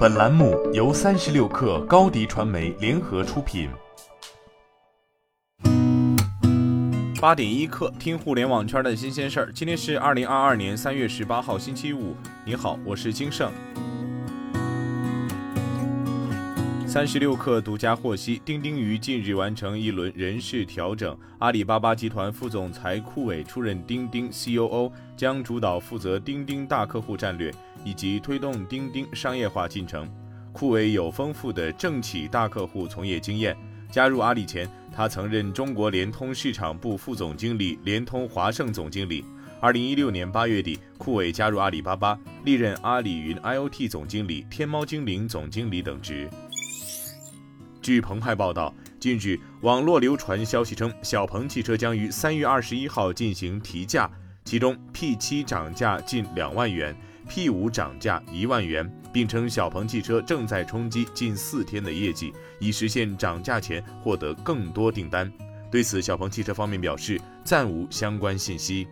本栏目由三十六氪高低传媒联合出品。八点一刻，听互联网圈的新鲜事儿。今天是二零二二年三月十八号，星期五。你好，我是金盛。三十六氪独家获悉，钉钉于近日完成一轮人事调整，阿里巴巴集团副总裁库伟出任钉钉 COO，将主导负责钉钉大客户战略以及推动钉钉商业化进程。库伟有丰富的政企大客户从业经验，加入阿里前，他曾任中国联通市场部副总经理、联通华盛总经理。二零一六年八月底，库伟加入阿里巴巴，历任阿里云 IoT 总经理、天猫精灵总经理等职。据澎湃报道，近日网络流传消息称，小鹏汽车将于三月二十一号进行提价，其中 P7 涨价近两万元 P 五涨价一万元，并称小鹏汽车正在冲击近四天的业绩，以实现涨价前获得更多订单。对此，小鹏汽车方面表示暂无相关信息。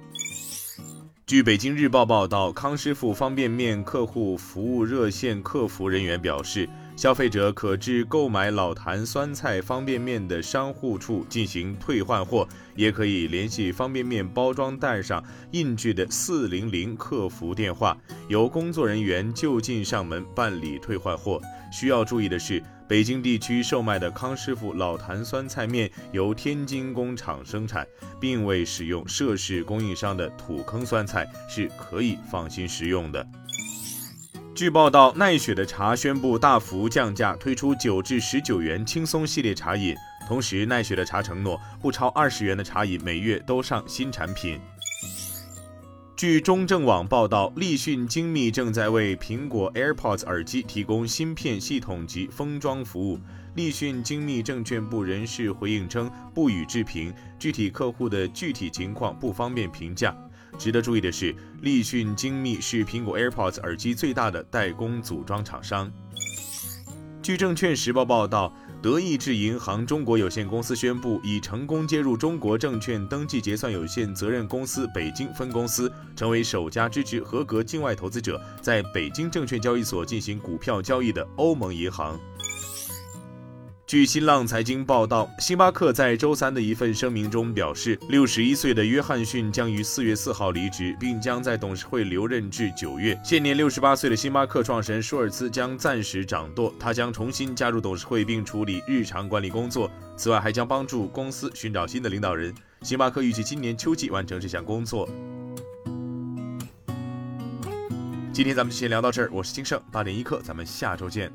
据北京日报报道，康师傅方便面客户服务热线客服人员表示。消费者可至购买老坛酸菜方便面的商户处进行退换货，也可以联系方便面包装袋上印制的四零零客服电话，由工作人员就近上门办理退换货。需要注意的是，北京地区售卖的康师傅老坛酸菜面由天津工厂生产，并未使用涉事供应商的土坑酸菜，是可以放心食用的。据报道，奈雪的茶宣布大幅降价，推出九至十九元轻松系列茶饮。同时，奈雪的茶承诺不超二十元的茶饮每月都上新产品。据中证网报道，立讯精密正在为苹果 AirPods 耳机提供芯片系统及封装服务。立讯精密证券部人士回应称，不予置评，具体客户的具体情况不方便评价。值得注意的是，立讯精密是苹果 AirPods 耳机最大的代工组装厂商。据证券时报报道，德意志银行中国有限公司宣布，已成功接入中国证券登记结算有限责任公司北京分公司，成为首家支持合格境外投资者在北京证券交易所进行股票交易的欧盟银行。据新浪财经报道，星巴克在周三的一份声明中表示，六十一岁的约翰逊将于四月四号离职，并将在董事会留任至九月。现年六十八岁的星巴克创始人舒尔茨将暂时掌舵，他将重新加入董事会并处理日常管理工作。此外，还将帮助公司寻找新的领导人。星巴克预计今年秋季完成这项工作。今天咱们就先聊到这儿，我是金盛八点一刻，咱们下周见。